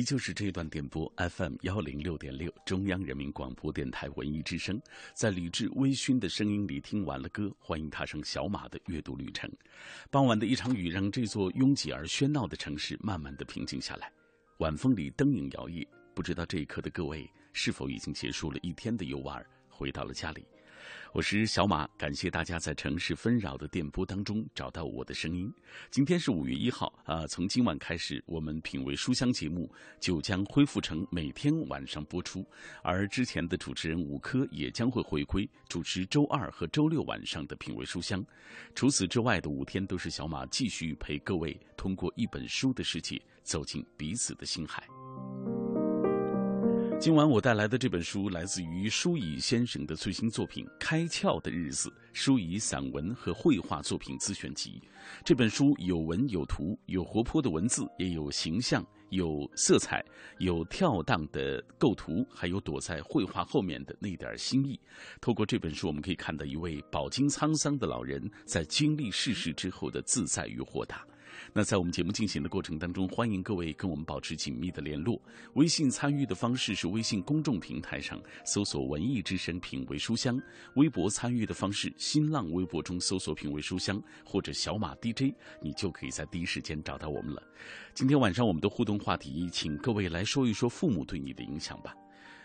依旧是这段电波 FM 幺零六点六，中央人民广播电台文艺之声，在理智微醺的声音里听完了歌，欢迎踏上小马的阅读旅程。傍晚的一场雨让这座拥挤而喧闹的城市慢慢的平静下来，晚风里灯影摇曳。不知道这一刻的各位是否已经结束了一天的游玩，回到了家里。我是小马，感谢大家在城市纷扰的电波当中找到我的声音。今天是五月一号啊，从今晚开始，我们品味书香节目就将恢复成每天晚上播出，而之前的主持人吴科也将会回归主持周二和周六晚上的品味书香。除此之外的五天都是小马继续陪各位通过一本书的世界走进彼此的心海。今晚我带来的这本书来自于舒乙先生的最新作品《开窍的日子》，舒乙散文和绘画作品自选集。这本书有文有图，有活泼的文字，也有形象，有色彩，有跳荡的构图，还有躲在绘画后面的那点心意。透过这本书，我们可以看到一位饱经沧桑的老人在经历世事之后的自在与豁达。那在我们节目进行的过程当中，欢迎各位跟我们保持紧密的联络。微信参与的方式是微信公众平台上搜索“文艺之声品味书香”，微博参与的方式，新浪微博中搜索“品味书香”或者“小马 DJ”，你就可以在第一时间找到我们了。今天晚上我们的互动话题，请各位来说一说父母对你的影响吧。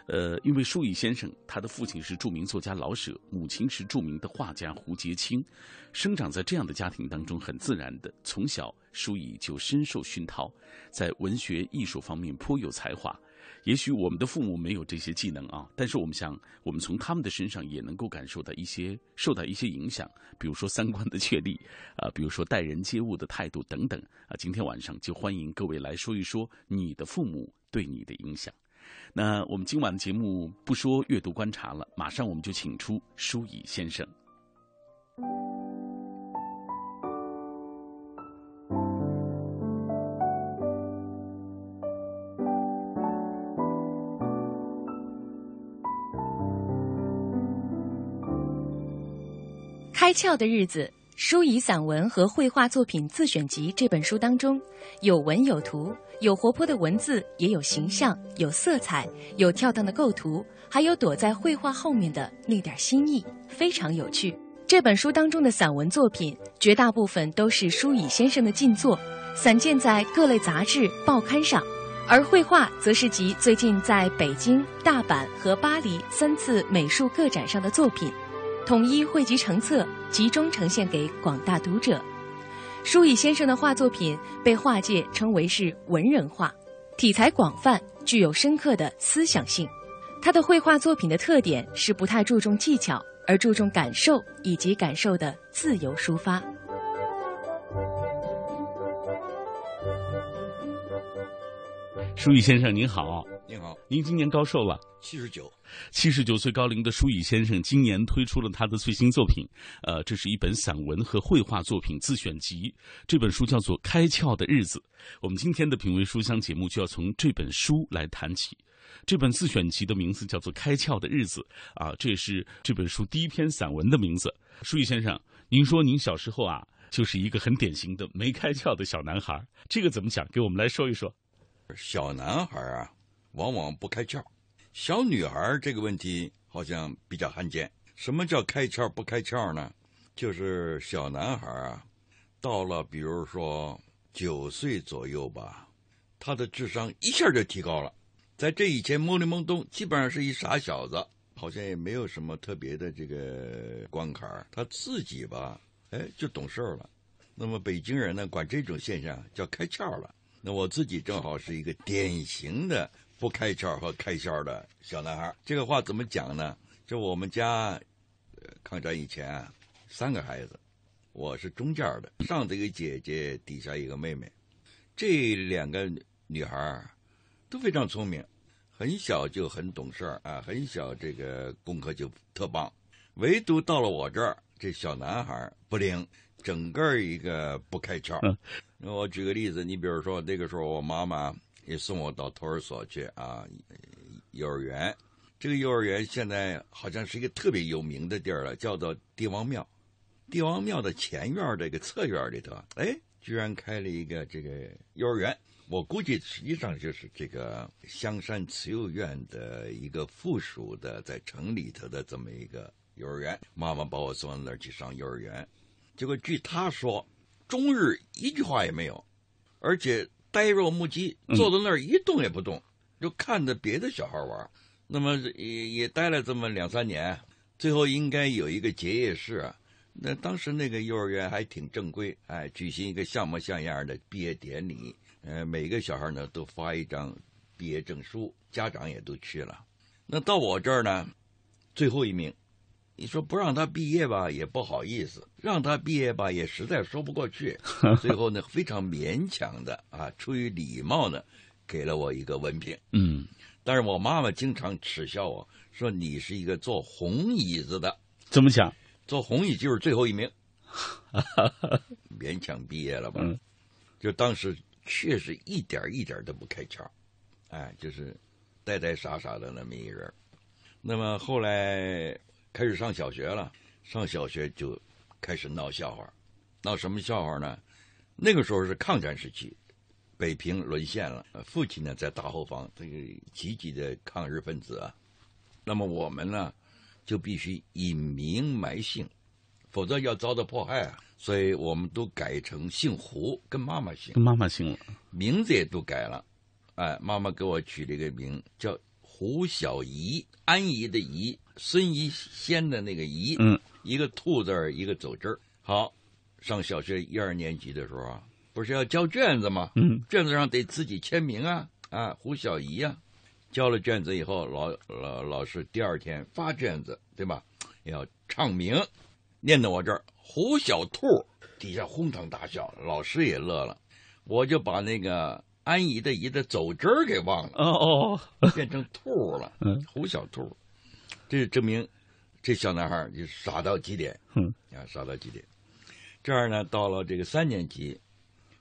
呃，因为舒乙先生，他的父亲是著名作家老舍，母亲是著名的画家胡洁清，生长在这样的家庭当中，很自然的，从小舒乙就深受熏陶，在文学艺术方面颇有才华。也许我们的父母没有这些技能啊，但是我们想，我们从他们的身上也能够感受到一些，受到一些影响，比如说三观的确立，啊，比如说待人接物的态度等等啊。今天晚上就欢迎各位来说一说你的父母对你的影响。那我们今晚的节目不说阅读观察了，马上我们就请出舒乙先生。开窍的日子。舒乙散文和绘画作品自选集这本书当中，有文有图，有活泼的文字，也有形象，有色彩，有跳荡的构图，还有躲在绘画后面的那点心意，非常有趣。这本书当中的散文作品，绝大部分都是舒乙先生的近作，散见在各类杂志、报刊上；而绘画则是集最近在北京、大阪和巴黎三次美术个展上的作品。统一汇集成册，集中呈现给广大读者。舒乙先生的画作品被画界称为是文人画，题材广泛，具有深刻的思想性。他的绘画作品的特点是不太注重技巧，而注重感受以及感受的自由抒发。舒乙先生您好，您好，您今年高寿了？七十九。七十九岁高龄的舒乙先生今年推出了他的最新作品，呃，这是一本散文和绘画作品自选集。这本书叫做《开窍的日子》。我们今天的品味书香节目就要从这本书来谈起。这本自选集的名字叫做《开窍的日子》，啊，这也是这本书第一篇散文的名字。舒乙先生，您说您小时候啊，就是一个很典型的没开窍的小男孩，这个怎么讲？给我们来说一说。小男孩啊，往往不开窍。小女孩这个问题好像比较罕见。什么叫开窍不开窍呢？就是小男孩啊，到了比如说九岁左右吧，他的智商一下就提高了。在这以前懵里懵懂，基本上是一傻小子，好像也没有什么特别的这个关卡。他自己吧，哎，就懂事儿了。那么北京人呢，管这种现象叫开窍了。那我自己正好是一个典型的。不开窍和开窍的小男孩，这个话怎么讲呢？就我们家，抗战以前三个孩子，我是中间的，上头一个姐姐，底下一个妹妹。这两个女孩都非常聪明，很小就很懂事儿啊，很小这个功课就特棒。唯独到了我这儿，这小男孩不灵，整个一个不开窍。那我举个例子，你比如说那个时候，我妈妈也送我到托儿所去啊，幼儿园。这个幼儿园现在好像是一个特别有名的地儿了，叫做帝王庙。帝王庙的前院这个侧院里头，哎，居然开了一个这个幼儿园。我估计实际上就是这个香山慈幼院的一个附属的，在城里头的这么一个幼儿园。妈妈把我送到那儿去上幼儿园，结果据她说，终日一句话也没有，而且呆若木鸡，坐在那儿一动也不动，就看着别的小孩玩。那么也也待了这么两三年，最后应该有一个结业式啊。那当时那个幼儿园还挺正规，哎，举行一个像模像样的毕业典礼，呃，每个小孩呢都发一张毕业证书，家长也都去了。那到我这儿呢，最后一名，你说不让他毕业吧，也不好意思；让他毕业吧，也实在说不过去。最后呢，非常勉强的啊，出于礼貌呢，给了我一个文凭。嗯，但是我妈妈经常耻笑我说：“你是一个坐红椅子的。”怎么讲？坐红椅就是最后一名，勉强毕业了吧？嗯，就当时确实一点一点都不开窍，哎，就是呆呆傻傻的那么一人。那么后来开始上小学了，上小学就开始闹笑话，闹什么笑话呢？那个时候是抗战时期，北平沦陷了，父亲呢在大后方，这个积极的抗日分子啊。那么我们呢？就必须隐名埋姓，否则要遭到迫害啊！所以我们都改成姓胡，跟妈妈姓，跟妈妈姓了，名字也都改了。哎，妈妈给我取了一个名叫胡小怡，安怡的怡，孙怡仙的那个怡，嗯，一个兔字儿，一个走之儿。好，上小学一二年级的时候啊，不是要交卷子吗？嗯，卷子上得自己签名啊，啊，胡小怡呀。交了卷子以后，老老老师第二天发卷子，对吧？要唱名，念到我这儿，胡小兔，底下哄堂大笑，老师也乐了。我就把那个安姨的姨的走之儿给忘了，哦哦，变成兔了。嗯，胡小兔，这证明这小男孩就傻到极点。嗯，啊，傻到极点。这儿呢，到了这个三年级，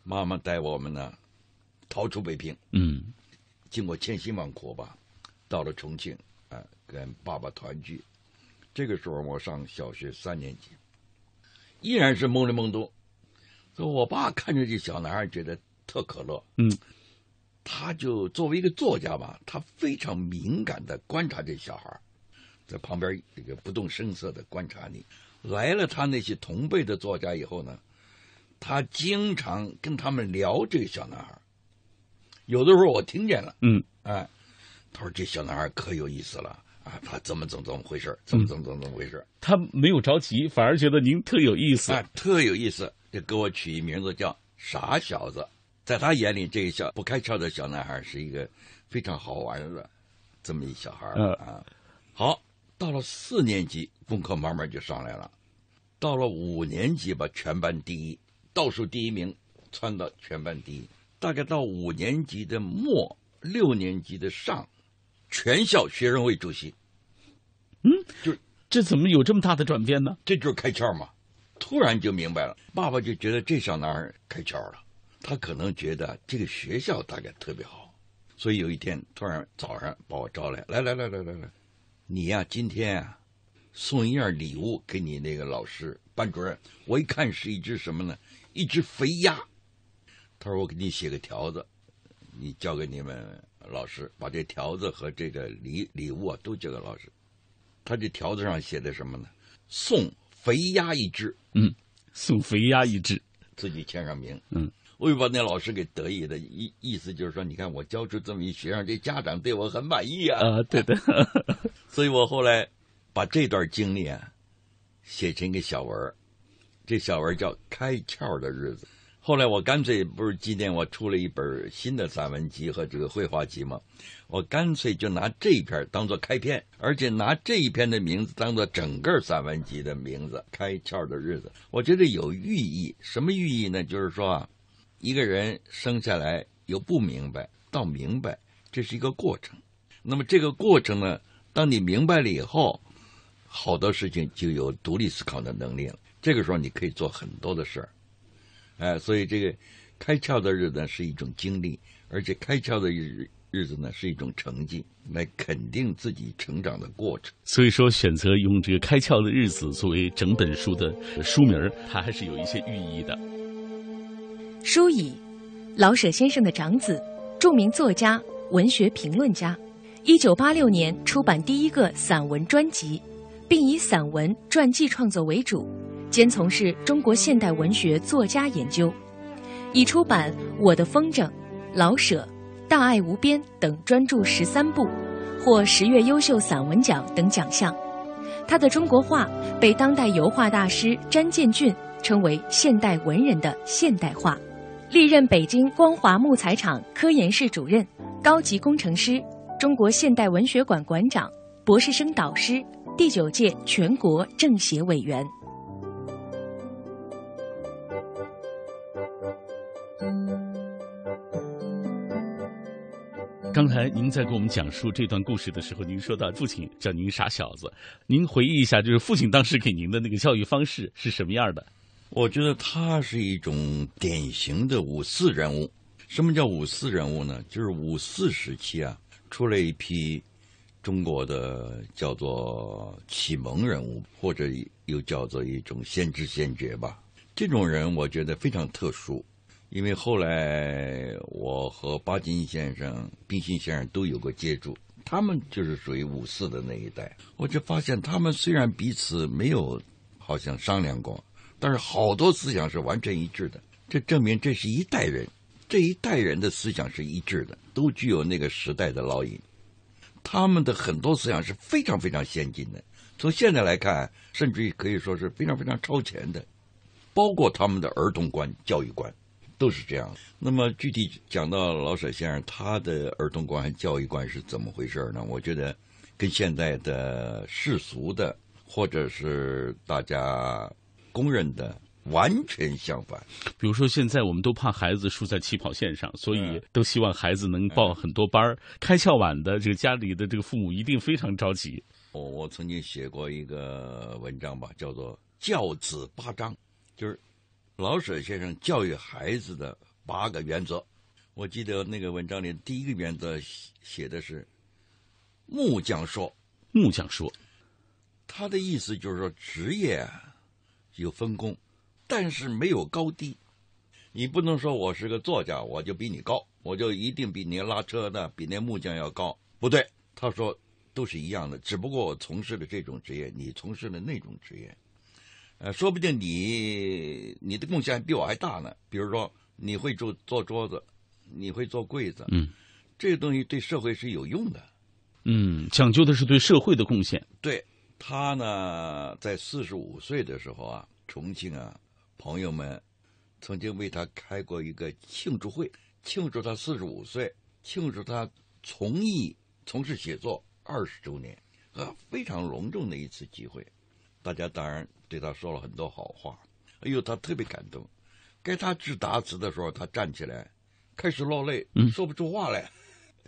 妈妈带我们呢逃出北平。嗯。经过千辛万苦吧，到了重庆，啊，跟爸爸团聚。这个时候我上小学三年级，依然是懵里懵懂。所以我爸看着这小男孩，觉得特可乐。嗯，他就作为一个作家吧，他非常敏感的观察这小孩，在旁边这个不动声色的观察你。来了他那些同辈的作家以后呢，他经常跟他们聊这个小男孩。有的时候我听见了，嗯，哎，他说这小男孩可有意思了啊，他怎么怎么怎么回事？怎么怎么怎么怎么回事？他没有着急，反而觉得您特有意思，哎，特有意思，就给我取一名字叫傻小子。在他眼里，这个小不开窍的小男孩是一个非常好玩的这么一小孩啊。好，到了四年级，功课慢慢就上来了。到了五年级吧，全班第一，倒数第一名，窜到全班第一。大概到五年级的末，六年级的上，全校学生会主席。嗯，就这怎么有这么大的转变呢？这就是开窍嘛！突然就明白了，爸爸就觉得这小男孩开窍了。他可能觉得这个学校大概特别好，所以有一天突然早上把我招来，来来来来来来，你呀今天啊送一样礼物给你那个老师班主任。我一看是一只什么呢？一只肥鸭。他说：“我给你写个条子，你交给你们老师，把这条子和这个礼礼物啊都交给老师。他这条子上写的什么呢？送肥鸭一只。嗯，送肥鸭一只，自己签上名。嗯，我又把那老师给得意的意意思就是说，你看我教出这么一学生，这家长对我很满意啊。啊，对的。所以我后来把这段经历啊写成一个小文这小文叫《开窍的日子》。”后来我干脆不是今年我出了一本新的散文集和这个绘画集嘛，我干脆就拿这一篇当做开篇，而且拿这一篇的名字当做整个散文集的名字《开窍的日子》。我觉得有寓意，什么寓意呢？就是说啊，一个人生下来由不明白到明白，这是一个过程。那么这个过程呢，当你明白了以后，好多事情就有独立思考的能力了。这个时候你可以做很多的事儿。哎，所以这个开窍的日子是一种经历，而且开窍的日日子呢是一种成绩，来肯定自己成长的过程。所以说，选择用这个“开窍的日子”作为整本书的书名它还是有一些寓意的。舒乙，老舍先生的长子，著名作家、文学评论家。一九八六年出版第一个散文专辑，并以散文传记创作为主。兼从事中国现代文学作家研究，已出版《我的风筝》《老舍》《大爱无边》等专著十三部，获十月优秀散文奖等奖项。他的中国画被当代油画大师詹建俊称为现代文人的现代画。历任北京光华木材厂科研室主任、高级工程师、中国现代文学馆馆长、博士生导师，第九届全国政协委员。刚才您在给我们讲述这段故事的时候，您说到父亲叫您傻小子，您回忆一下，就是父亲当时给您的那个教育方式是什么样的？我觉得他是一种典型的五四人物。什么叫五四人物呢？就是五四时期啊，出了一批中国的叫做启蒙人物，或者又叫做一种先知先觉吧。这种人我觉得非常特殊。因为后来我和巴金先生、冰心先生都有过接触，他们就是属于五四的那一代。我就发现他们虽然彼此没有好像商量过，但是好多思想是完全一致的。这证明这是一代人，这一代人的思想是一致的，都具有那个时代的烙印。他们的很多思想是非常非常先进的，从现在来看，甚至于可以说是非常非常超前的，包括他们的儿童观、教育观。都是这样。那么具体讲到老舍先生他的儿童观和教育观是怎么回事呢？我觉得跟现在的世俗的或者是大家公认的完全相反。比如说，现在我们都怕孩子输在起跑线上，所以都希望孩子能报很多班儿。开窍晚的这个家里的这个父母一定非常着急。我我曾经写过一个文章吧，叫做《教子八章》，就是。老舍先生教育孩子的八个原则，我记得那个文章里第一个原则写的是“木匠说”，木匠说，他的意思就是说职业有分工，但是没有高低。你不能说我是个作家，我就比你高，我就一定比你拉车的比那木匠要高，不对。他说都是一样的，只不过我从事的这种职业，你从事的那种职业。呃，说不定你你的贡献比我还大呢。比如说，你会做做桌子，你会做柜子，嗯，这个东西对社会是有用的。嗯，讲究的是对社会的贡献。对他呢，在四十五岁的时候啊，重庆啊，朋友们曾经为他开过一个庆祝会，庆祝他四十五岁，庆祝他从艺从事写作二十周年，啊，非常隆重的一次机会。大家当然对他说了很多好话，哎呦，他特别感动。该他致答词的时候，他站起来，开始落泪，说不出话来，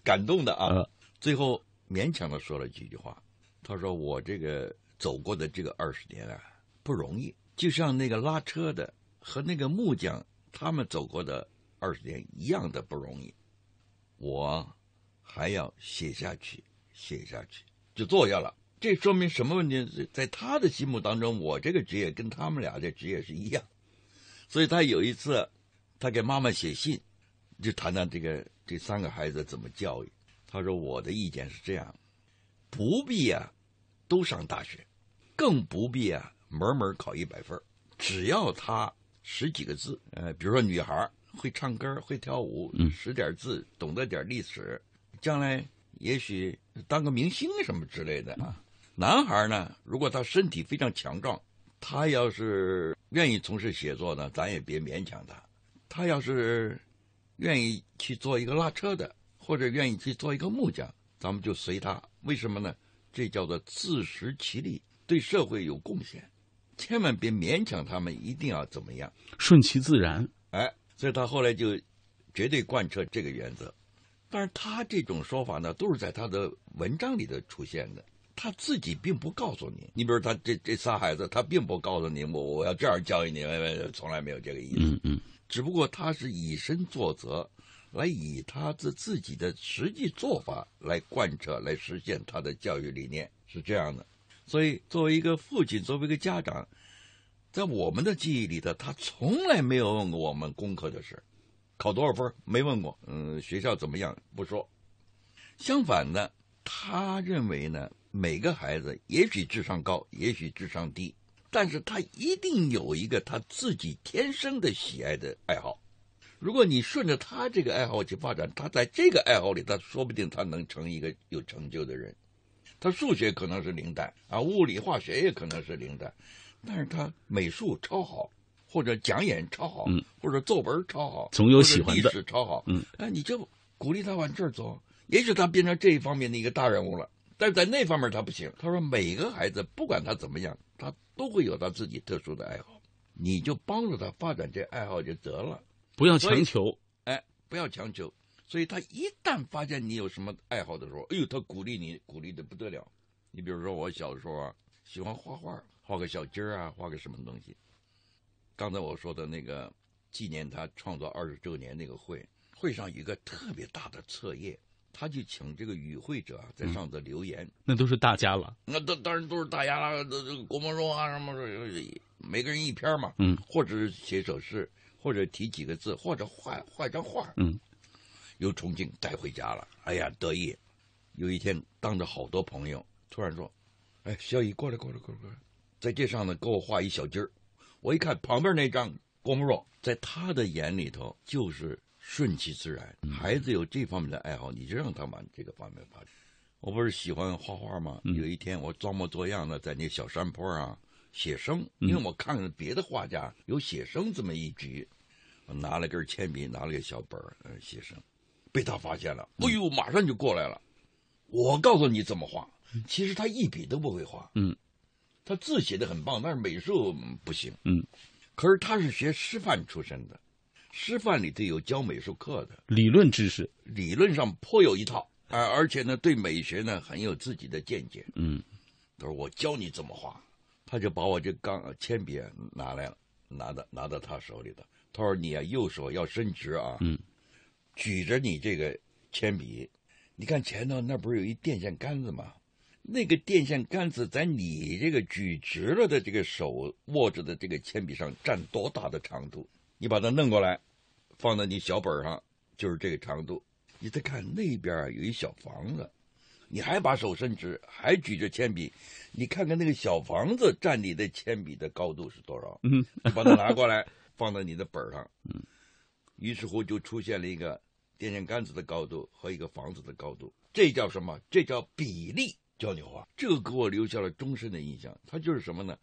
感动的啊。最后勉强的说了几句话。他说：“我这个走过的这个二十年啊，不容易，就像那个拉车的和那个木匠他们走过的二十年一样的不容易。我还要写下去，写下去，就坐下了。”这说明什么问题？在他的心目当中，我这个职业跟他们俩的职业是一样，所以他有一次，他给妈妈写信，就谈谈这个这三个孩子怎么教育。他说：“我的意见是这样，不必啊，都上大学，更不必啊，门门考一百分只要他识几个字，呃，比如说女孩会唱歌、会跳舞，识点字，懂得点历史，将来也许当个明星什么之类的啊。”男孩呢，如果他身体非常强壮，他要是愿意从事写作呢，咱也别勉强他。他要是愿意去做一个拉车的，或者愿意去做一个木匠，咱们就随他。为什么呢？这叫做自食其力，对社会有贡献。千万别勉强他们一定要怎么样，顺其自然。哎，所以他后来就绝对贯彻这个原则。但是他这种说法呢，都是在他的文章里头出现的，他自己并不告诉你。你比如他这这仨孩子，他并不告诉你我我要这样教育你，从来没有这个意思。嗯嗯，只不过他是以身作则，来以他的自己的实际做法来贯彻、来实现他的教育理念，是这样的。所以，作为一个父亲，作为一个家长，在我们的记忆里头，他从来没有问过我们功课的事，考多少分没问过。嗯，学校怎么样不说。相反的，他认为呢，每个孩子也许智商高，也许智商低，但是他一定有一个他自己天生的喜爱的爱好。如果你顺着他这个爱好去发展，他在这个爱好里，他说不定他能成一个有成就的人。他数学可能是零蛋啊，物理化学也可能是零蛋，但是他美术超好，或者讲演超好，嗯，或者作文超好，总有喜欢的，历史超好，嗯，哎，你就鼓励他往这儿走，也许他变成这一方面的一个大人物了，但是在那方面他不行。他说每个孩子不管他怎么样，他都会有他自己特殊的爱好，你就帮助他发展这爱好就得了，不要强求，哎，不要强求。所以他一旦发现你有什么爱好的时候，哎呦，他鼓励你，鼓励的不得了。你比如说，我小时候啊，喜欢画画，画个小鸡儿啊，画个什么东西。刚才我说的那个纪念他创作二十周年那个会，会上有一个特别大的册页，他就请这个与会者在上头留言。那都是大家了，那当当然都是大家了，这这郭沫若啊什么每个人一篇嘛，嗯，或者是写首诗，或者提几个字，或者画画张画，嗯。由重庆带回家了，哎呀得意！有一天，当着好多朋友，突然说：“哎，小乙过来，过来，过来，过来，在这上呢给我画一小鸡儿。”我一看旁边那张郭沫若，在他的眼里头就是顺其自然。孩子有这方面的爱好，你就让他往这个方面发展。我不是喜欢画画吗？有一天我装模作样的在那小山坡啊写生，因为我看了别的画家有写生这么一局，我拿了根铅笔，拿了个小本儿，呃，写生。被他发现了，哎呦，马上就过来了。我告诉你怎么画，其实他一笔都不会画。嗯，他字写的很棒，但是美术不行。嗯，可是他是学师范出身的，师范里头有教美术课的，理论知识，理论上颇有一套。而而且呢，对美学呢很有自己的见解。嗯，他说我教你怎么画，他就把我这钢铅笔拿来了，拿到拿到他手里头。他说你啊，右手要伸直啊。嗯。举着你这个铅笔，你看前头那不是有一电线杆子吗？那个电线杆子在你这个举直了的这个手握着的这个铅笔上占多大的长度？你把它弄过来，放在你小本上，就是这个长度。你再看那边有一小房子，你还把手伸直，还举着铅笔，你看看那个小房子占你的铅笔的高度是多少？嗯，你把它拿过来，放在你的本上。嗯，于是乎就出现了一个。电线杆子的高度和一个房子的高度，这叫什么？这叫比例教你画。这个给我留下了终身的印象。他就是什么呢？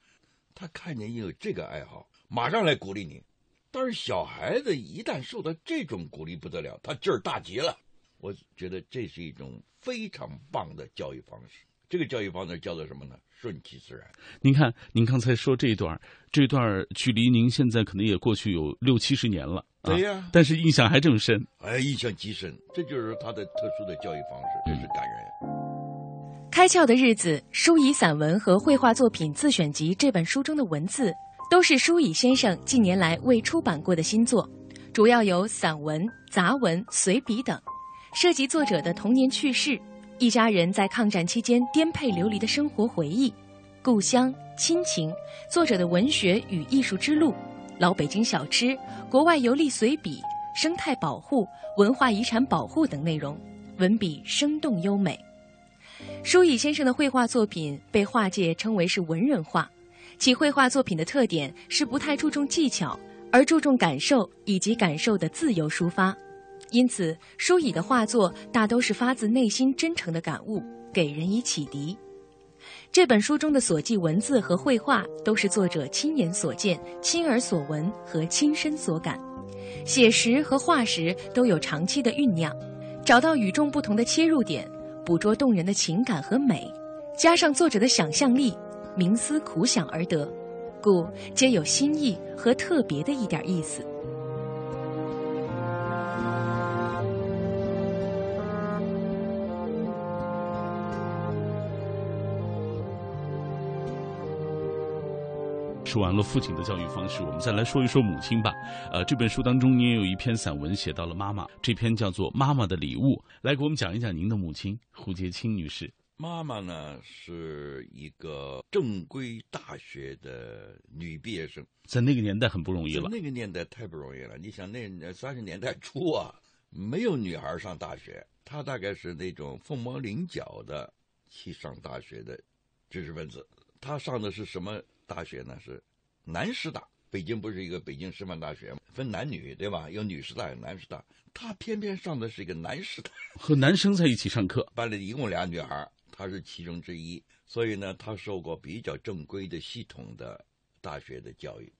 他看见你有这个爱好，马上来鼓励你。但是小孩子一旦受到这种鼓励，不得了，他劲儿大极了。我觉得这是一种非常棒的教育方式。这个教育方式叫做什么呢？顺其自然。您看，您刚才说这一段，这段距离您现在可能也过去有六七十年了。对呀，但是印象还这么深。哎，印象极深，这就是他的特殊的教育方式，真是感人。开窍的日子，书以散文和绘画作品自选集这本书中的文字，都是舒乙先生近年来未出版过的新作，主要有散文、杂文、随笔等，涉及作者的童年趣事，一家人在抗战期间颠沛流离的生活回忆，故乡亲情，作者的文学与艺术之路。老北京小吃、国外游历随笔、生态保护、文化遗产保护等内容，文笔生动优美。舒乙先生的绘画作品被画界称为是文人画，其绘画作品的特点是不太注重技巧，而注重感受以及感受的自由抒发，因此舒乙的画作大都是发自内心真诚的感悟，给人以启迪。这本书中的所记文字和绘画，都是作者亲眼所见、亲耳所闻和亲身所感。写实和画实都有长期的酝酿，找到与众不同的切入点，捕捉动人的情感和美，加上作者的想象力，冥思苦想而得，故皆有新意和特别的一点意思。说完了父亲的教育方式，我们再来说一说母亲吧。呃，这本书当中，您也有一篇散文写到了妈妈，这篇叫做《妈妈的礼物》，来给我们讲一讲您的母亲胡洁清女士。妈妈呢是一个正规大学的女毕业生，在那个年代很不容易了。那个年代太不容易了，你想那三十年代初啊，没有女孩上大学，她大概是那种凤毛麟角的去上大学的知识分子。她上的是什么？大学呢是南师大，北京不是一个北京师范大学吗？分男女对吧？有女师大，有男师大。他偏偏上的是一个男师大，和男生在一起上课。班里一共俩女孩，她是其中之一。所以呢，她受过比较正规的、系统的大学的教育。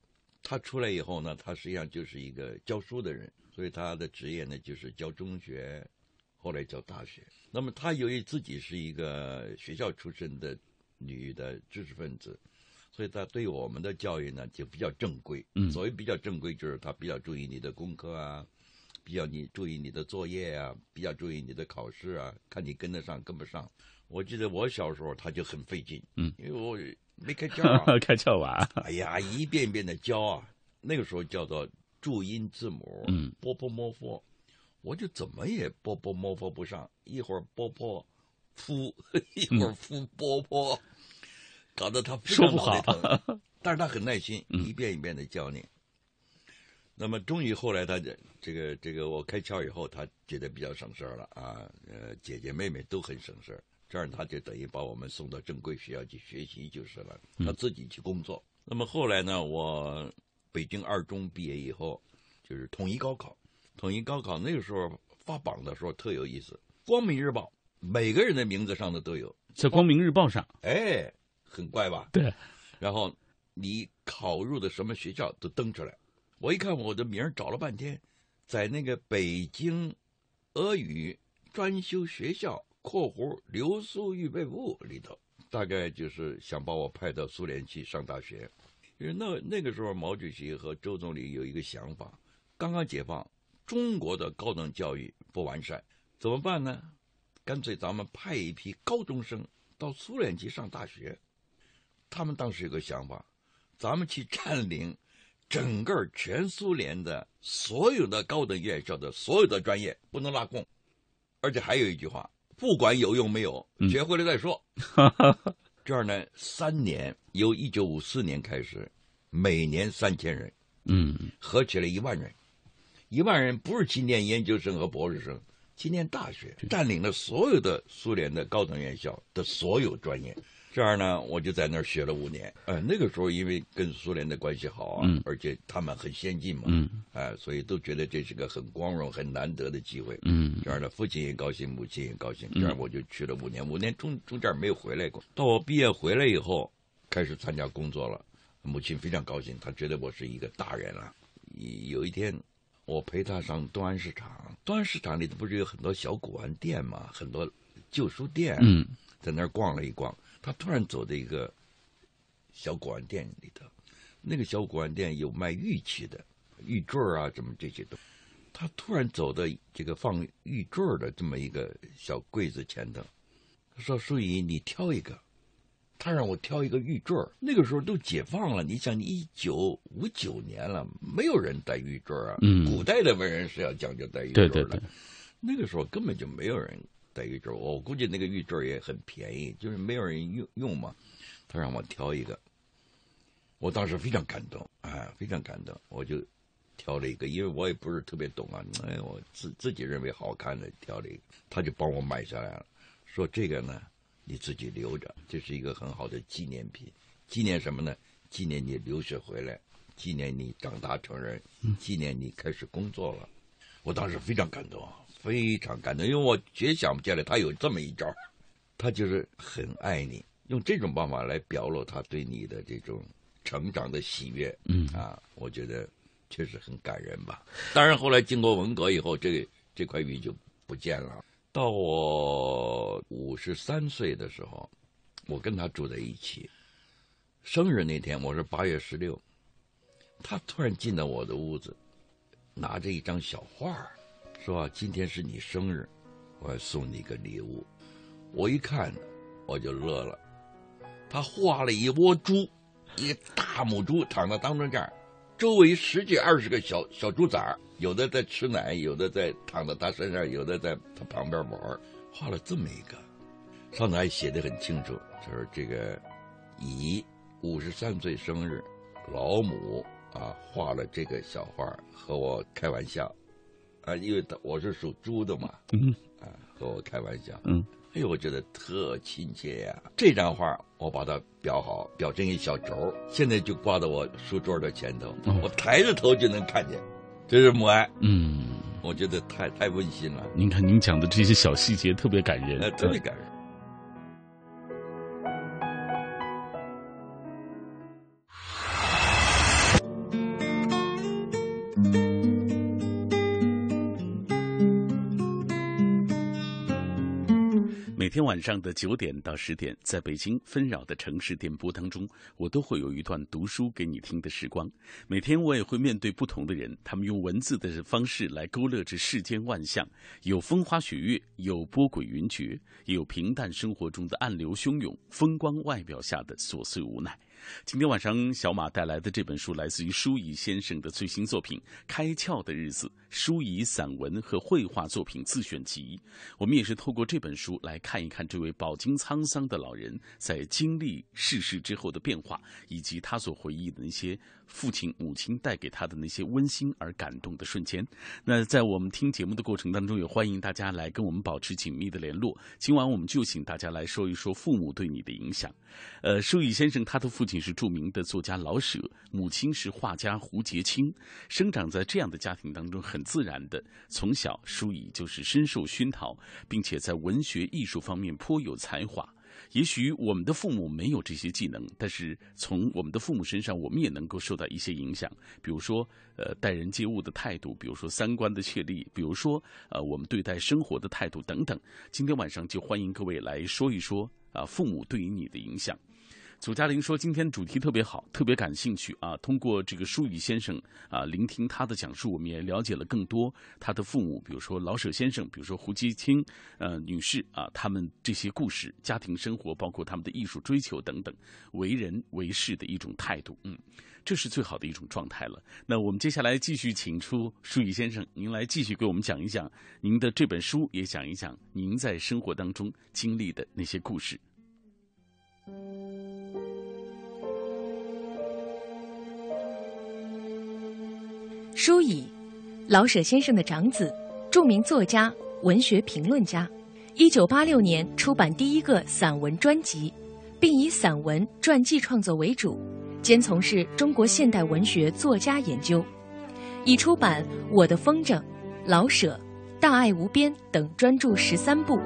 她出来以后呢，她实际上就是一个教书的人，所以她的职业呢就是教中学，后来教大学。那么她由于自己是一个学校出身的女的知识分子。所以他对我们的教育呢就比较正规。嗯，所谓比较正规，就是他比较注意你的功课啊，比较你注意你的作业啊，比较注意你的考试啊，看你跟得上跟不上。我记得我小时候他就很费劲，嗯，因为我没开窍啊，开窍晚。哎呀，一遍遍的教啊，那个时候叫做注音字母，嗯，波波摸佛，我就怎么也波波摸佛不上，一会儿波波夫，一会儿夫波波。搞得他非常脑袋疼，但是他很耐心，一遍一遍的教你。那么终于后来他这这个这个我开窍以后，他觉得比较省事儿了啊，呃姐姐妹妹都很省事儿，这样他就等于把我们送到正规学校去学习就是了，他自己去工作。那么后来呢，我北京二中毕业以后，就是统一高考，统一高考那个时候发榜的时候特有意思，光明日报每个人的名字上的都有，在光明日报上，哎。很怪吧？对，然后你考入的什么学校都登出来。我一看我的名儿找了半天，在那个北京俄语专修学校（括弧留苏预备部）里头，大概就是想把我派到苏联去上大学。因为那那个时候毛主席和周总理有一个想法：刚刚解放，中国的高等教育不完善，怎么办呢？干脆咱们派一批高中生到苏联去上大学。他们当时有个想法，咱们去占领整个全苏联的所有的高等院校的所有的专业，不能拉空。而且还有一句话，不管有用没有，学会了再说。这样呢，三年由一九五四年开始，每年三千人，嗯，合起来一万人，一万人不是今年研究生和博士生，今年大学，占领了所有的苏联的高等院校的所有专业。这样呢，我就在那儿学了五年。呃，那个时候因为跟苏联的关系好啊，而且他们很先进嘛，哎，所以都觉得这是个很光荣、很难得的机会。嗯，这样呢，父亲也高兴，母亲也高兴。这样我就去了五年，五年中中间没有回来过。到我毕业回来以后，开始参加工作了，母亲非常高兴，她觉得我是一个大人了。有一天，我陪她上东安市场，东安市场里头不是有很多小古玩店嘛，很多旧书店。嗯，在那儿逛了一逛。他突然走到一个小古玩店里头，那个小古玩店有卖玉器的，玉坠啊，什么这些东西。他突然走到这个放玉坠的这么一个小柜子前头，他说：“淑仪，你挑一个。”他让我挑一个玉坠那个时候都解放了，你想，一九五九年了，没有人戴玉坠啊。嗯。古代的文人是要讲究戴玉坠的。对对对。那个时候根本就没有人。戴玉坠，我估计那个玉坠也很便宜，就是没有人用用嘛。他让我挑一个，我当时非常感动，哎，非常感动，我就挑了一个，因为我也不是特别懂啊，哎，我自自己认为好看的挑了一个，他就帮我买下来了，说这个呢你自己留着，这是一个很好的纪念品，纪念什么呢？纪念你留学回来，纪念你长大成人，纪念你开始工作了。我当时非常感动。非常感动，因为我绝想不起来他有这么一招，他就是很爱你，用这种办法来表露他对你的这种成长的喜悦。嗯啊，我觉得确实很感人吧。当然，后来经过文革以后，这这块玉就不见了。到我五十三岁的时候，我跟他住在一起。生日那天，我是八月十六，他突然进到我的屋子，拿着一张小画说：“今天是你生日，我要送你个礼物。”我一看，我就乐了。他画了一窝猪，一大母猪躺在当中这儿，周围十几二十个小小猪崽儿，有的在吃奶，有的在躺在他身上，有的在他旁边玩画了这么一个，上头还写的很清楚，就是这个乙五十三岁生日，老母啊画了这个小画和我开玩笑，啊，因为他我是属猪的嘛，嗯，啊和我开玩笑，嗯。哎呦，我觉得特亲切呀！这张画我把它裱好，裱成一小轴，现在就挂到我书桌的前头，我抬着头就能看见。这是母爱，嗯，我觉得太太温馨了。您看，您讲的这些小细节特别感人，特别感人。晚上的九点到十点，在北京纷扰的城市电波当中，我都会有一段读书给你听的时光。每天我也会面对不同的人，他们用文字的方式来勾勒着世间万象，有风花雪月，有波诡云谲，也有平淡生活中的暗流汹涌，风光外表下的琐碎无奈。今天晚上，小马带来的这本书来自于舒乙先生的最新作品《开窍的日子》，舒乙散文和绘画作品自选集。我们也是透过这本书来看一看这位饱经沧桑的老人在经历世事之后的变化，以及他所回忆的那些父亲、母亲带给他的那些温馨而感动的瞬间。那在我们听节目的过程当中，也欢迎大家来跟我们保持紧密的联络。今晚我们就请大家来说一说父母对你的影响。呃，舒乙先生他的父亲。是著名的作家老舍，母亲是画家胡洁清，生长在这样的家庭当中，很自然的，从小舒乙就是深受熏陶，并且在文学艺术方面颇有才华。也许我们的父母没有这些技能，但是从我们的父母身上，我们也能够受到一些影响。比如说，呃，待人接物的态度，比如说三观的确立，比如说，呃，我们对待生活的态度等等。今天晚上就欢迎各位来说一说啊，父母对于你的影响。祖嘉玲说：“今天主题特别好，特别感兴趣啊！通过这个舒乙先生啊，聆听他的讲述，我们也了解了更多他的父母，比如说老舍先生，比如说胡姬清呃女士啊，他们这些故事、家庭生活，包括他们的艺术追求等等，为人为事的一种态度，嗯，这是最好的一种状态了。那我们接下来继续请出舒乙先生，您来继续给我们讲一讲您的这本书，也讲一讲您在生活当中经历的那些故事。”舒乙，老舍先生的长子，著名作家、文学评论家。一九八六年出版第一个散文专辑，并以散文传记创作为主，兼从事中国现代文学作家研究，已出版《我的风筝》《老舍》《大爱无边》等专著十三部，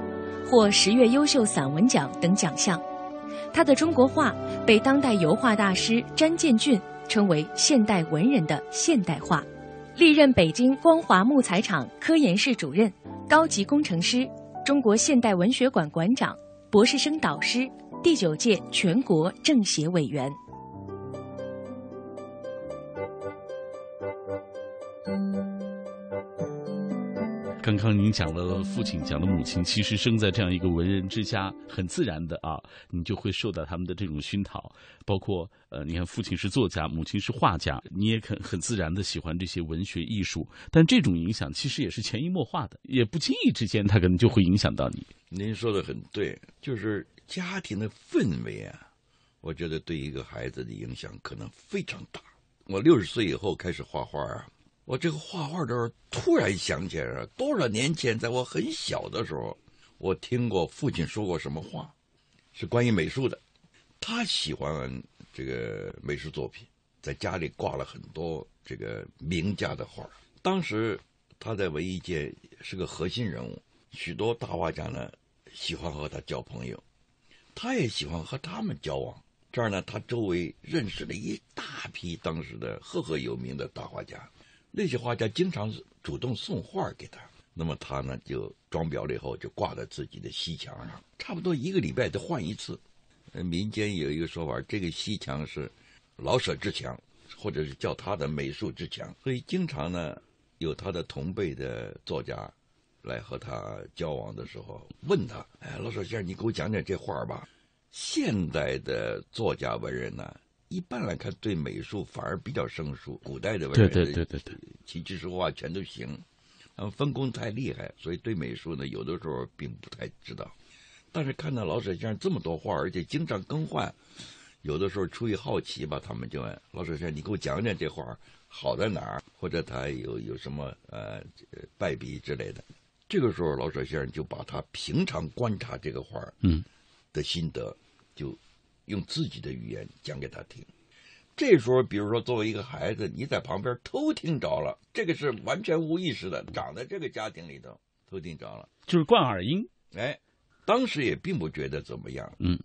获十月优秀散文奖等奖项。他的中国画被当代油画大师詹建俊称为现代文人的现代画。历任北京光华木材厂科研室主任、高级工程师、中国现代文学馆馆长、博士生导师、第九届全国政协委员。刚您讲了父亲，讲了母亲，其实生在这样一个文人之家，很自然的啊，你就会受到他们的这种熏陶。包括呃，你看父亲是作家，母亲是画家，你也很很自然的喜欢这些文学艺术。但这种影响其实也是潜移默化的，也不经意之间，他可能就会影响到你。您说的很对，就是家庭的氛围啊，我觉得对一个孩子的影响可能非常大。我六十岁以后开始画画啊。我这个画画的时候，突然想起来，多少年前，在我很小的时候，我听过父亲说过什么话，是关于美术的。他喜欢这个美术作品，在家里挂了很多这个名家的画。当时他在文艺界是个核心人物，许多大画家呢喜欢和他交朋友，他也喜欢和他们交往。这儿呢，他周围认识了一大批当时的赫赫有名的大画家，那些画家经常主动送画给他。那么他呢，就装裱了以后，就挂在自己的西墙上，差不多一个礼拜得换一次。民间有一个说法，这个西墙是老舍之墙，或者是叫他的美术之墙。所以经常呢，有他的同辈的作家来和他交往的时候，问他：“哎，老舍先生，你给我讲讲这画吧。”现代的作家文人呢，一般来看对美术反而比较生疏。古代的文人，对对对对对，琴棋书画全都行。嗯，分工太厉害，所以对美术呢，有的时候并不太知道。但是看到老舍先生这么多画，而且经常更换，有的时候出于好奇吧，他们就问老舍先生：“你给我讲讲这画好在哪儿？或者他有有什么呃败笔之类的？”这个时候，老舍先生就把他平常观察这个画嗯的心得，就用自己的语言讲给他听。这时候，比如说作为一个孩子，你在旁边偷听着了，这个是完全无意识的，长在这个家庭里头偷听着了，就是灌耳音。哎，当时也并不觉得怎么样。嗯，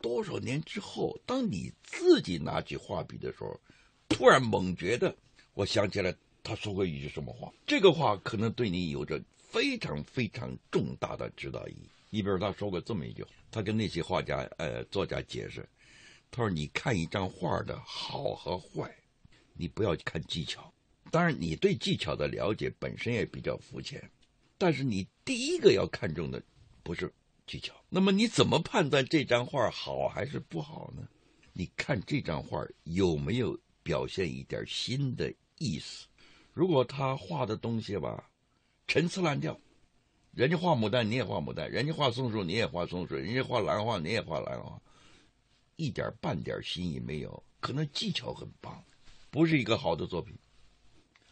多少年之后，当你自己拿起画笔的时候，突然猛觉得，我想起来他说过一句什么话，这个话可能对你有着非常非常重大的指导意义。你比如他说过这么一句话，他跟那些画家、呃作家解释。他说：“你看一张画的好和坏，你不要看技巧。当然，你对技巧的了解本身也比较肤浅，但是你第一个要看重的不是技巧。那么你怎么判断这张画好还是不好呢？你看这张画有没有表现一点新的意思？如果他画的东西吧，陈词滥调，人家画牡丹你也画牡丹，人家画松树你也画松树，人家画兰花你也画兰花。”一点半点新意没有，可能技巧很棒，不是一个好的作品。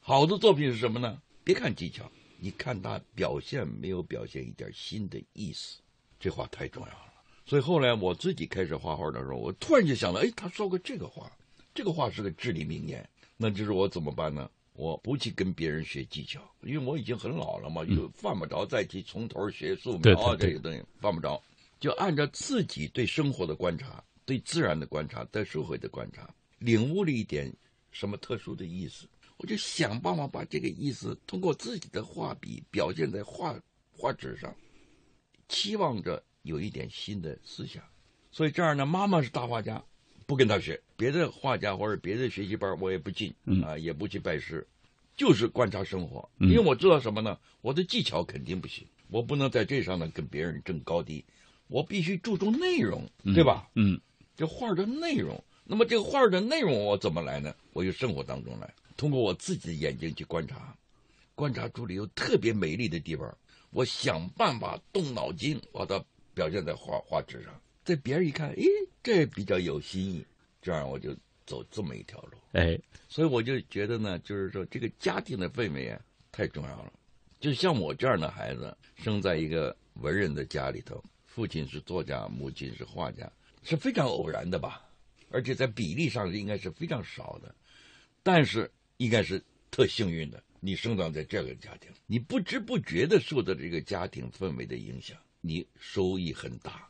好的作品是什么呢？别看技巧，你看他表现没有表现一点新的意思，这话太重要了。所以后来我自己开始画画的时候，我突然就想到，哎，他说过这个话，这个话是个至理名言。那就是我怎么办呢？我不去跟别人学技巧，因为我已经很老了嘛，就犯不着再去从头学素描啊这些东西，犯不着，就按照自己对生活的观察。对自然的观察，对社会的观察，领悟了一点什么特殊的意思，我就想办法把这个意思通过自己的画笔表现在画画纸上，期望着有一点新的思想。所以这样呢，妈妈是大画家，不跟他学别的画家或者别的学习班，我也不进啊，也不去拜师，就是观察生活。因为我知道什么呢？我的技巧肯定不行，我不能在这上呢跟别人争高低，我必须注重内容，对吧？嗯。这画的内容，那么这个画的内容我怎么来呢？我就生活当中来，通过我自己的眼睛去观察，观察出里有特别美丽的地方，我想办法动脑筋把它表现在画画纸上。在别人一看，诶，这比较有新意，这样我就走这么一条路。哎，所以我就觉得呢，就是说这个家庭的氛围啊太重要了。就像我这样的孩子，生在一个文人的家里头，父亲是作家，母亲是画家。是非常偶然的吧，而且在比例上应该是非常少的，但是应该是特幸运的。你生长在这个家庭，你不知不觉的受到这个家庭氛围的影响，你收益很大。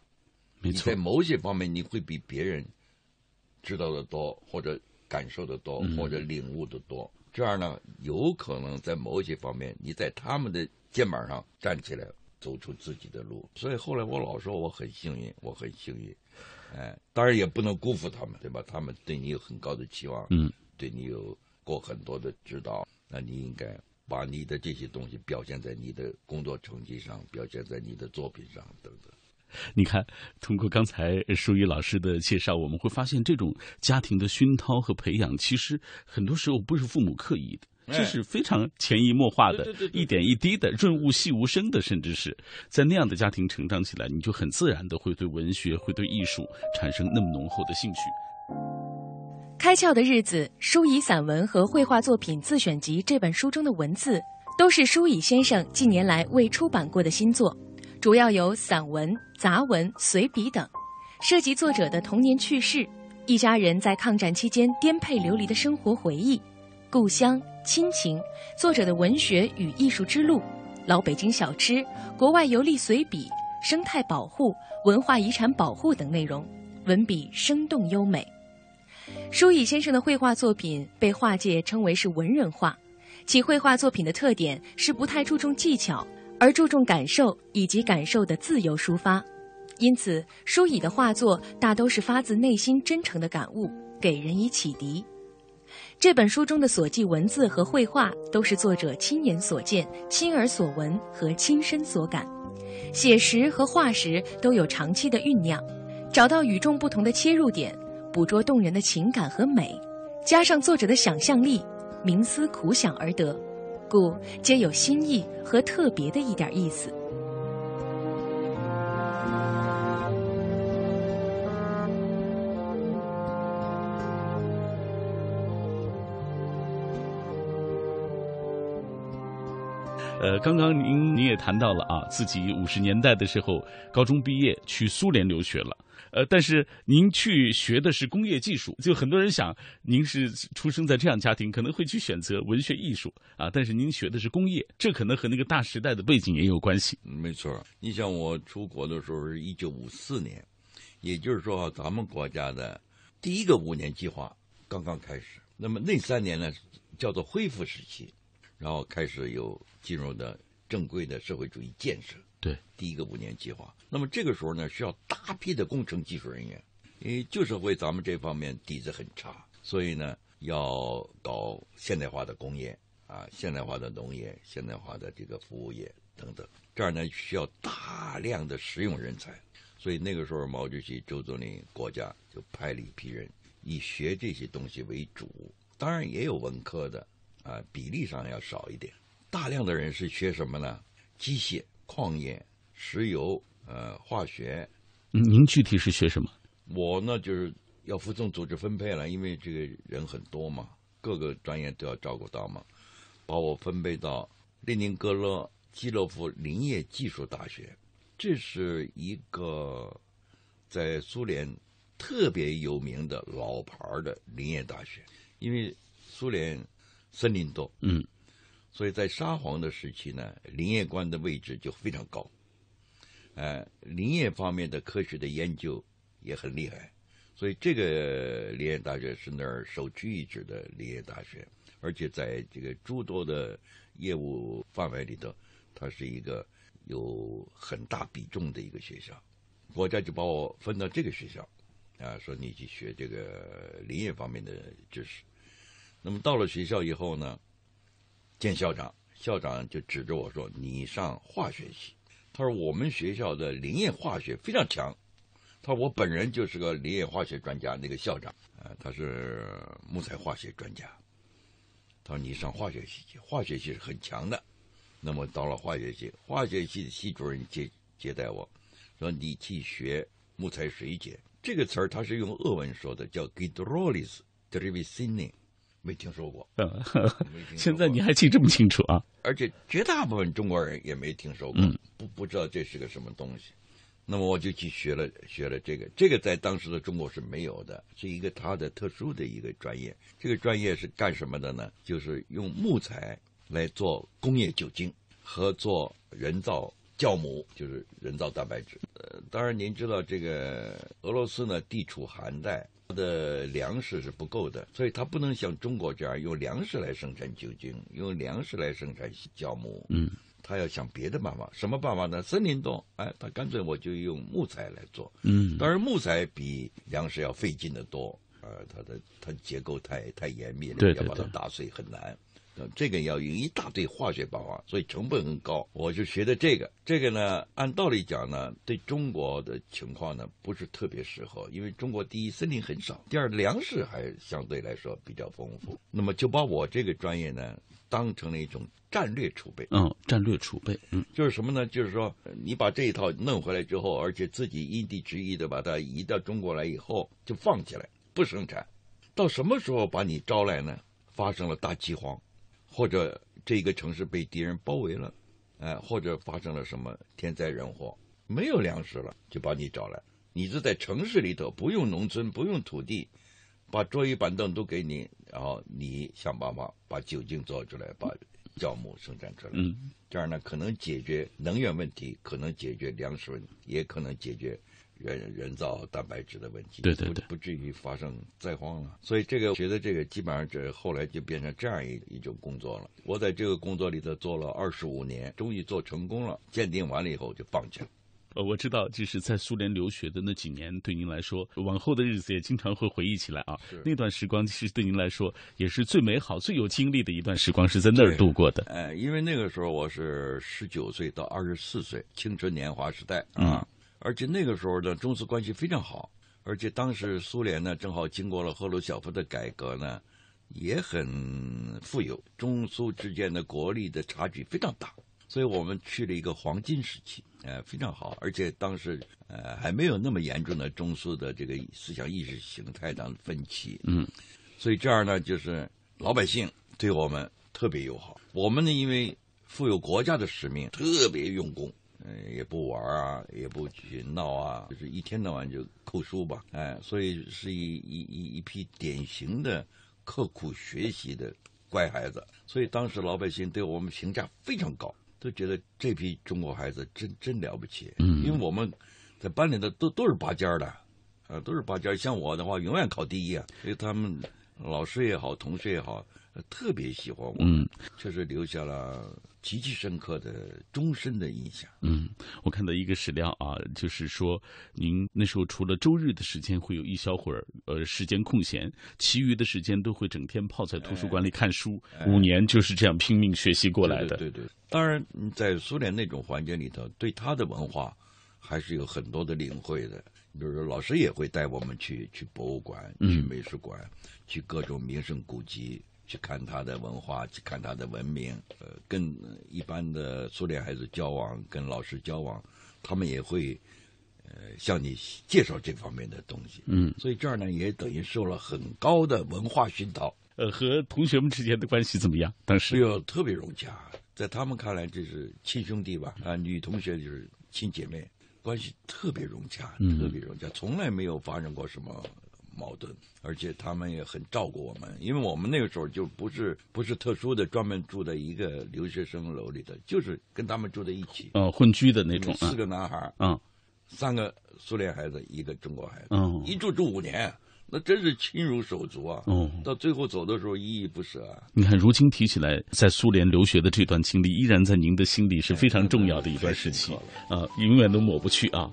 没错，在某些方面你会比别人知道的多，或者感受的多，或者领悟的多。这样呢，有可能在某些方面你在他们的肩膀上站起来，走出自己的路。所以后来我老说我很幸运，我很幸运。哎，当然也不能辜负他们，对吧？他们对你有很高的期望，嗯，对你有过很多的指导，那你应该把你的这些东西表现在你的工作成绩上，表现在你的作品上，等等。你看，通过刚才舒宇老师的介绍，我们会发现，这种家庭的熏陶和培养，其实很多时候不是父母刻意的。这是非常潜移默化的，一点一滴的，润物细无声的，甚至是在那样的家庭成长起来，你就很自然的会对文学、会对艺术产生那么浓厚的兴趣。开窍的日子，舒乙散文和绘画作品自选集这本书中的文字，都是舒乙先生近年来未出版过的新作，主要有散文、杂文、随笔等，涉及作者的童年趣事，一家人在抗战期间颠沛流离的生活回忆。故乡亲情，作者的文学与艺术之路，老北京小吃，国外游历随笔，生态保护，文化遗产保护等内容，文笔生动优美。舒乙先生的绘画作品被画界称为是文人画，其绘画作品的特点是不太注重技巧，而注重感受以及感受的自由抒发。因此，舒乙的画作大都是发自内心真诚的感悟，给人以启迪。这本书中的所记文字和绘画，都是作者亲眼所见、亲耳所闻和亲身所感。写实和画实都有长期的酝酿，找到与众不同的切入点，捕捉动人的情感和美，加上作者的想象力，冥思苦想而得，故皆有新意和特别的一点意思。呃，刚刚您您也谈到了啊，自己五十年代的时候高中毕业去苏联留学了，呃，但是您去学的是工业技术，就很多人想您是出生在这样家庭，可能会去选择文学艺术啊，但是您学的是工业，这可能和那个大时代的背景也有关系。没错，你像我出国的时候是一九五四年，也就是说啊咱们国家的第一个五年计划刚刚开始，那么那三年呢叫做恢复时期。然后开始有进入的正规的社会主义建设，对第一个五年计划。那么这个时候呢，需要大批的工程技术人员，因为旧社会咱们这方面底子很差，所以呢要搞现代化的工业啊，现代化的农业，现代化的这个服务业等等。这儿呢需要大量的实用人才，所以那个时候毛主席、周总理国家就派了一批人，以学这些东西为主，当然也有文科的。啊，比例上要少一点。大量的人是学什么呢？机械、矿业、石油、呃，化学。您具体是学什么？我呢，就是要服从组织分配了，因为这个人很多嘛，各个专业都要照顾到嘛，把我分配到列宁格勒基洛夫林业技术大学。这是一个在苏联特别有名的老牌的林业大学，因为苏联。森林多，嗯，所以在沙皇的时期呢，林业官的位置就非常高，呃，林业方面的科学的研究也很厉害，所以这个林业大学是那儿首屈一指的林业大学，而且在这个诸多的业务范围里头，它是一个有很大比重的一个学校，国家就把我分到这个学校，啊，说你去学这个林业方面的知识。那么到了学校以后呢，见校长，校长就指着我说：“你上化学系。”他说：“我们学校的林业化学非常强。”他说：“我本人就是个林业化学专家。”那个校长啊，他是木材化学专家。他说：“你上化学系，化学系是很强的。”那么到了化学系，化学系的系主任接接待我说：“你去学木材水解。”这个词儿他是用俄文说的，叫 g y d r o l y s drevesiny。没听说过，现在你还记这么清楚啊？而且绝大部分中国人也没听说过，不不知道这是个什么东西。那么我就去学了学了这个，这个在当时的中国是没有的，是一个它的特殊的一个专业。这个专业是干什么的呢？就是用木材来做工业酒精和做人造酵母，就是人造蛋白质。呃，当然您知道这个俄罗斯呢，地处寒带。的粮食是不够的，所以它不能像中国这样用粮食来生产酒精，用粮食来生产酵母。嗯，它要想别的办法，什么办法呢？森林多，哎，它干脆我就用木材来做。嗯，当然木材比粮食要费劲的多，呃，它的它结构太太严密了，要把它打碎很难。这个要用一大堆化学办法，所以成本很高。我就学的这个，这个呢，按道理讲呢，对中国的情况呢不是特别适合，因为中国第一森林很少，第二粮食还相对来说比较丰富。那么就把我这个专业呢当成了一种战略储备。嗯，战略储备，嗯，就是什么呢？就是说你把这一套弄回来之后，而且自己因地制宜的把它移到中国来以后，就放起来不生产，到什么时候把你招来呢？发生了大饥荒。或者这个城市被敌人包围了，哎，或者发生了什么天灾人祸，没有粮食了，就把你找来。你是在城市里头，不用农村，不用土地，把桌椅板凳都给你，然后你想办法把酒精做出来，把酵母生产出来。嗯，这样呢，可能解决能源问题，可能解决粮食问题，也可能解决人人造蛋白质的问题，对对对不不至于发生灾荒了。所以这个觉得这个基本上这后来就变成这样一一种工作了。我在这个工作里头做了二十五年，终于做成功了。鉴定完了以后就放弃了。呃，我知道，就是在苏联留学的那几年，对您来说，往后的日子也经常会回忆起来啊。那段时光其实对您来说也是最美好、最有经历的一段时光，是在那儿度过的。哎，因为那个时候我是十九岁到二十四岁，青春年华时代啊。嗯而且那个时候呢中苏关系非常好，而且当时苏联呢正好经过了赫鲁晓夫的改革呢，也很富有，中苏之间的国力的差距非常大，所以我们去了一个黄金时期，呃，非常好。而且当时呃还没有那么严重的中苏的这个思想意识形态上的分歧，嗯，所以这样呢，就是老百姓对我们特别友好。我们呢，因为负有国家的使命，特别用功。嗯，也不玩啊，也不去闹啊，就是一天到晚就扣书吧，哎，所以是一一一一批典型的刻苦学习的乖孩子。所以当时老百姓对我们评价非常高，都觉得这批中国孩子真真了不起。嗯，因为我们在班里的都都是拔尖的，啊，都是拔尖。像我的话，永远考第一啊，所以他们老师也好，同学也好，特别喜欢我。嗯，确实留下了。极其深刻的终身的印象。嗯，我看到一个史料啊，就是说您那时候除了周日的时间会有一小会儿呃时间空闲，其余的时间都会整天泡在图书馆里看书。哎、五年就是这样拼命学习过来的。对对对，当然在苏联那种环境里头，对他的文化还是有很多的领会的。比如说，老师也会带我们去去博物馆、去美术馆、嗯、去各种名胜古迹。去看他的文化，去看他的文明，呃，跟一般的苏联孩子交往，跟老师交往，他们也会，呃，向你介绍这方面的东西。嗯，所以这儿呢，也等于受了很高的文化熏陶。呃，和同学们之间的关系怎么样？当时哎呦，特别融洽，在他们看来这是亲兄弟吧？啊，女同学就是亲姐妹，关系特别融洽，嗯、特别融洽，从来没有发生过什么。矛盾，而且他们也很照顾我们，因为我们那个时候就不是不是特殊的，专门住在一个留学生楼里的，就是跟他们住在一起，呃，混居的那种，四个男孩，嗯，三个苏联孩子，一个中国孩子，嗯，一住住五年，那真是亲如手足啊，哦，到最后走的时候依依不舍啊。你看，如今提起来，在苏联留学的这段经历，依然在您的心里是非常重要的一段时期，啊，永远都抹不去啊。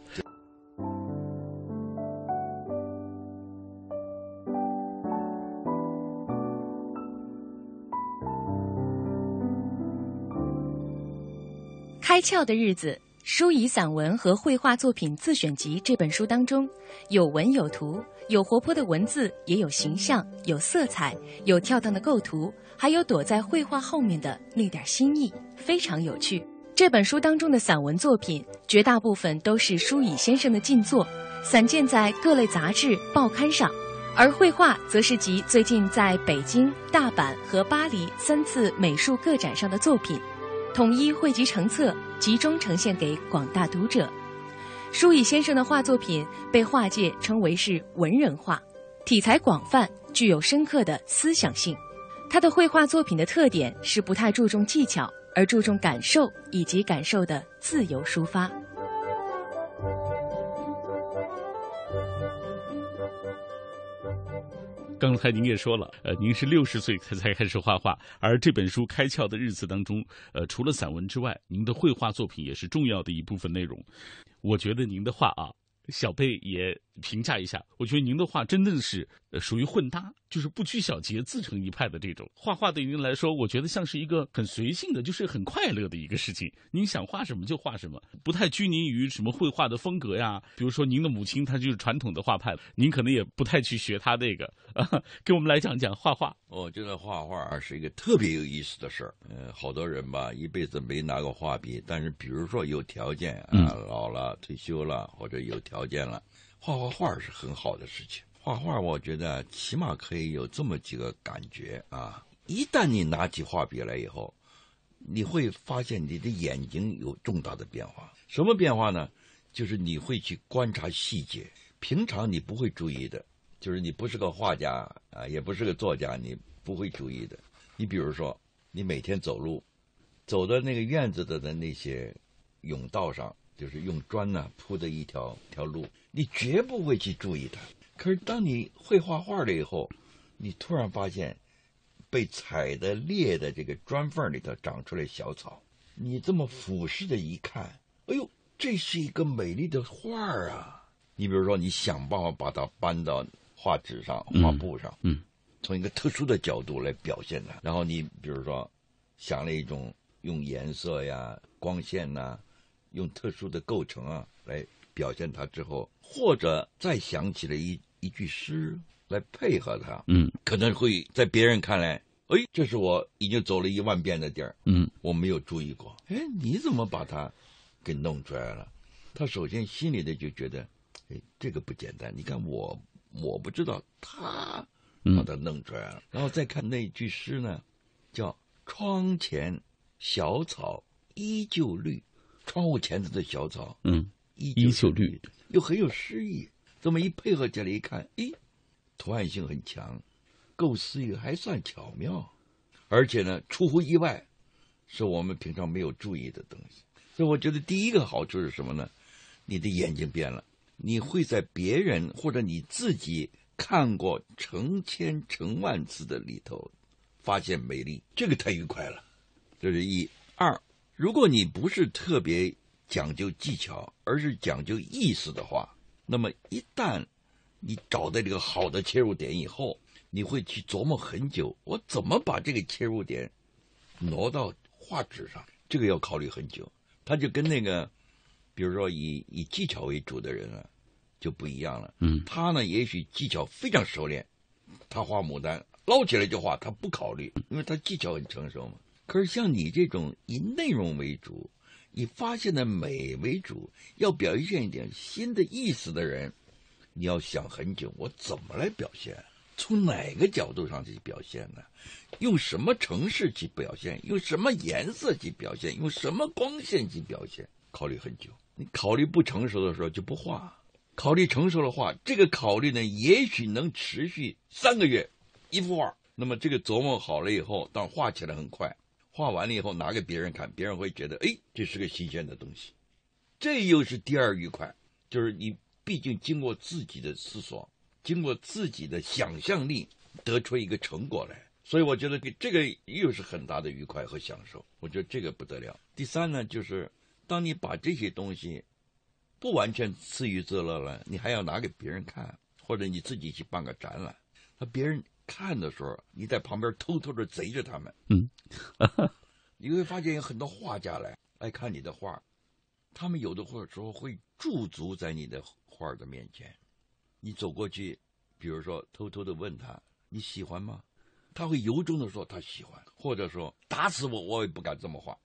开窍的日子，书以散文和绘画作品自选集这本书当中，有文有图，有活泼的文字，也有形象，有色彩，有跳荡的构图，还有躲在绘画后面的那点心意，非常有趣。这本书当中的散文作品，绝大部分都是舒乙先生的近作，散见在各类杂志、报刊上；而绘画则是集最近在北京、大阪和巴黎三次美术个展上的作品。统一汇集成册，集中呈现给广大读者。舒乙先生的画作品被画界称为是文人画，题材广泛，具有深刻的思想性。他的绘画作品的特点是不太注重技巧，而注重感受以及感受的自由抒发。刚才您也说了，呃，您是六十岁才才开始画画，而这本书《开窍的日子》当中，呃，除了散文之外，您的绘画作品也是重要的一部分内容。我觉得您的画啊，小贝也评价一下，我觉得您的画真的是呃属于混搭，就是不拘小节、自成一派的这种画画。对您来说，我觉得像是一个很随性的，就是很快乐的一个事情。您想画什么就画什么，不太拘泥于什么绘画的风格呀。比如说，您的母亲她就是传统的画派，您可能也不太去学她那个。啊，给我们来讲讲画画。我觉得画画是一个特别有意思的事儿。呃，好多人吧，一辈子没拿过画笔，但是比如说有条件啊，嗯老了退休了，或者有条件了，画画画是很好的事情。画画，我觉得起码可以有这么几个感觉啊。一旦你拿起画笔来以后，你会发现你的眼睛有重大的变化。什么变化呢？就是你会去观察细节，平常你不会注意的。就是你不是个画家啊，也不是个作家，你不会注意的。你比如说，你每天走路，走到那个院子的的那些甬道上，就是用砖呢铺的一条条路，你绝不会去注意它。可是当你会画画了以后，你突然发现，被踩的裂的这个砖缝里头长出来小草，你这么俯视的一看，哎呦，这是一个美丽的画啊！你比如说，你想办法把它搬到画纸上、画布上，嗯，从一个特殊的角度来表现它。然后你比如说，想了一种用颜色呀、光线呐，用特殊的构成啊来表现它之后，或者再想起了一一句诗来配合它，嗯可能会在别人看来，哎，这是我已经走了一万遍的地儿，嗯我没有注意过。哎，你怎么把它给弄出来了？他首先心里的就觉得，哎，这个不简单。你看我，我不知道，他把它弄出来了。然后再看那句诗呢，叫“窗前小草依旧绿”，窗户前头的小草嗯，依依旧绿的，又很有诗意。这么一配合起来一看，咦，图案性很强，构思也还算巧妙，而且呢，出乎意外，是我们平常没有注意的东西。所以我觉得第一个好处是什么呢？你的眼睛变了，你会在别人或者你自己看过成千成万次的里头，发现美丽，这个太愉快了。这是一二。如果你不是特别讲究技巧，而是讲究意思的话，那么一旦你找到这个好的切入点以后，你会去琢磨很久，我怎么把这个切入点挪到画纸上？这个要考虑很久。他就跟那个，比如说以以技巧为主的人啊，就不一样了。嗯他呢，也许技巧非常熟练，他画牡丹捞起来就画，他不考虑，因为他技巧很成熟嘛。可是像你这种以内容为主，以发现的美为主，要表现一点新的意思的人，你要想很久，我怎么来表现？从哪个角度上去表现呢？用什么程式去表现？用什么颜色去表现？用什么光线去表现？考虑很久。你考虑不成熟的时候就不画，考虑成熟的话，这个考虑呢，也许能持续三个月，一幅画。那么这个琢磨好了以后，当然画起来很快，画完了以后拿给别人看，别人会觉得，哎，这是个新鲜的东西。这又是第二愉快，就是你毕竟经过自己的思索，经过自己的想象力，得出一个成果来。所以我觉得这个又是很大的愉快和享受。我觉得这个不得了。第三呢，就是当你把这些东西不完全自娱自乐了，你还要拿给别人看，或者你自己去办个展览，那别人看的时候，你在旁边偷偷的贼着他们。嗯，你会发现有很多画家来来看你的画，他们有的或者时候会驻足在你的画的面前，你走过去，比如说偷偷的问他你喜欢吗？他会由衷的说他喜欢，或者说打死我我也不敢这么画。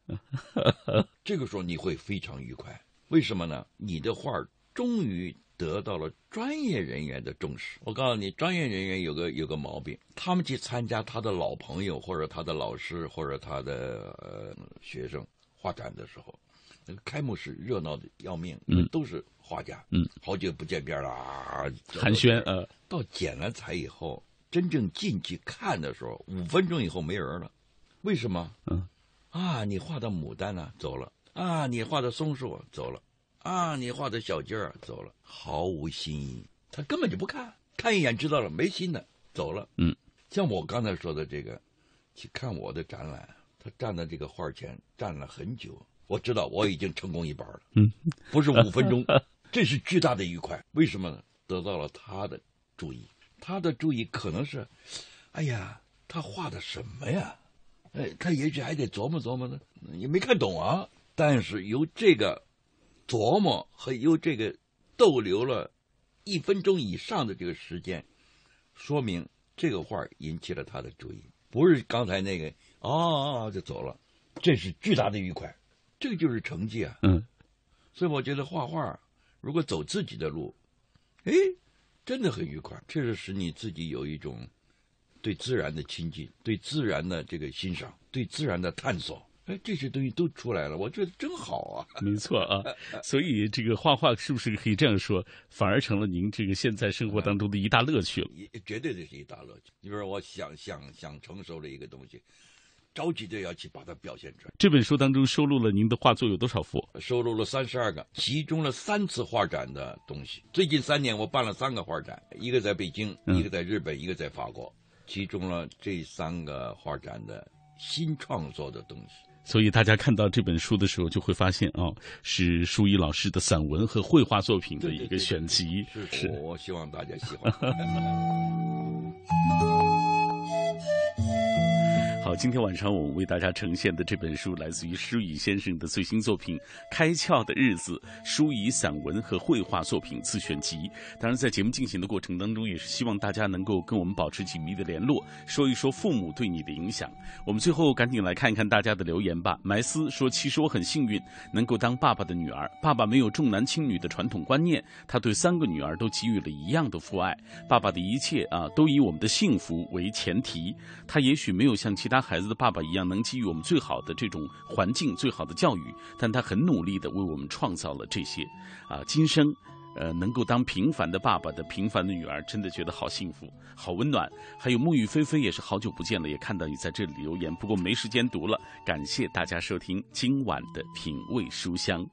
这个时候你会非常愉快，为什么呢？你的画终于得到了专业人员的重视。我告诉你，专业人员有个有个毛病，他们去参加他的老朋友或者他的老师或者他的呃学生画展的时候，那个开幕式热闹的要命，因为都是画家，嗯，好久不见面了啊，寒暄呃，到剪了彩以后，真正进去看的时候，五分钟以后没人了，为什么？嗯，啊，你画的牡丹呢、走了；啊，你画的松树啊走了；啊，你画的小鸡儿啊走了，毫无新意。他根本就不看，看一眼知道了没新的，走了。嗯，像我刚才说的这个，去看我的展览，他站在这个画前站了很久，我知道我已经成功一半了。嗯，不是五分钟，这是巨大的愉快。为什么呢？得到了他的注意，他的注意可能是，哎呀，他画的什么呀？哎，他也许还得琢磨琢磨呢，也没看懂啊。但是由这个琢磨和由这个逗留了一分钟以上的这个时间，说明这个画引起了他的注意，不是刚才那个哦哦哦就走了，这是巨大的愉快，这个就是成绩啊。嗯，所以我觉得画画如果走自己的路，哎，真的很愉快，确实使你自己有一种对自然的亲近，对自然的这个欣赏，对自然的探索。哎，这些东西都出来了，我觉得真好啊！没错啊，所以这个画画是不是可以这样说，反而成了您这个现在生活当中的一大乐趣了？也绝对这是一大乐趣。你比如说，我想想想成熟了一个东西，着急的要去把它表现出来。这本书当中收录了您的画作有多少幅？收录了三十二个，集中了三次画展的东西。最近三年我办了三个画展，一个在北京，嗯一个在日本，一个在法国，集中了这三个画展的新创作的东西。所以大家看到这本书的时候，就会发现哦，是舒怡老师的散文和绘画作品的一个选集。是我我希望大家喜欢。好，今天晚上我们为大家呈现的这本书来自于舒乙先生的最新作品《开窍的日子》，舒乙散文和绘画作品自选集。当然，在节目进行的过程当中，也是希望大家能够跟我们保持紧密的联络，说一说父母对你的影响。我们最后赶紧来看一看大家的留言吧。埋思说：“其实我很幸运，能够当爸爸的女儿。爸爸没有重男轻女的传统观念，他对三个女儿都给予了一样的父爱。爸爸的一切啊，都以我们的幸福为前提。他也许没有像其他他孩子的爸爸一样能给予我们最好的这种环境、最好的教育，但他很努力的为我们创造了这些。啊，今生。”呃，能够当平凡的爸爸的平凡的女儿，真的觉得好幸福，好温暖。还有沐雨霏霏也是好久不见了，也看到你在这里留言，不过没时间读了。感谢大家收听今晚的品味书香。